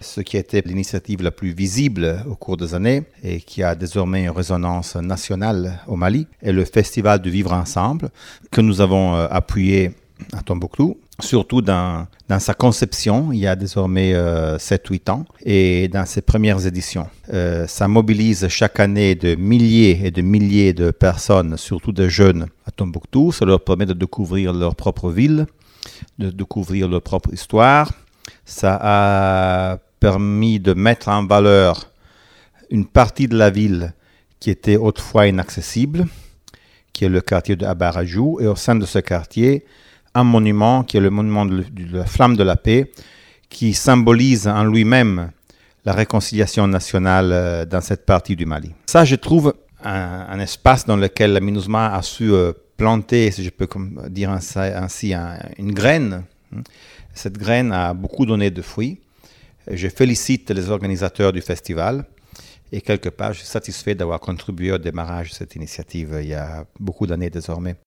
ce qui été l'initiative la plus visible au cours des années et qui a désormais une résonance nationale au Mali, est le Festival du Vivre Ensemble que nous avons euh, appuyé à Tombouctou, surtout dans, sa conception, il y a désormais 7-8 ans, et dans ses premières éditions. Euh, ça mobilise chaque année de milliers et de milliers de personnes, surtout de jeunes, à Tombouctou. Ça leur permet de découvrir leur propre ville, de découvrir leur propre histoire. Ça a permis de mettre en valeur une partie de la ville qui était autrefois inaccessible, qui est le quartier de Abarajou, et au sein de ce quartier, un monument qui est le monument de la flamme de la paix, qui symbolise en lui-même la réconciliation nationale euh, dans cette partie du Mali. Ça, je trouve un, espace dans lequel la MINUSMA a su euh, planter, si je peux dire ainsi, une graine. Cette graine a beaucoup donné de fruits. Je félicite les organisateurs du festival et quelque part, je suis satisfait d'avoir contribué au démarrage de cette initiative il y a beaucoup d'années désormais.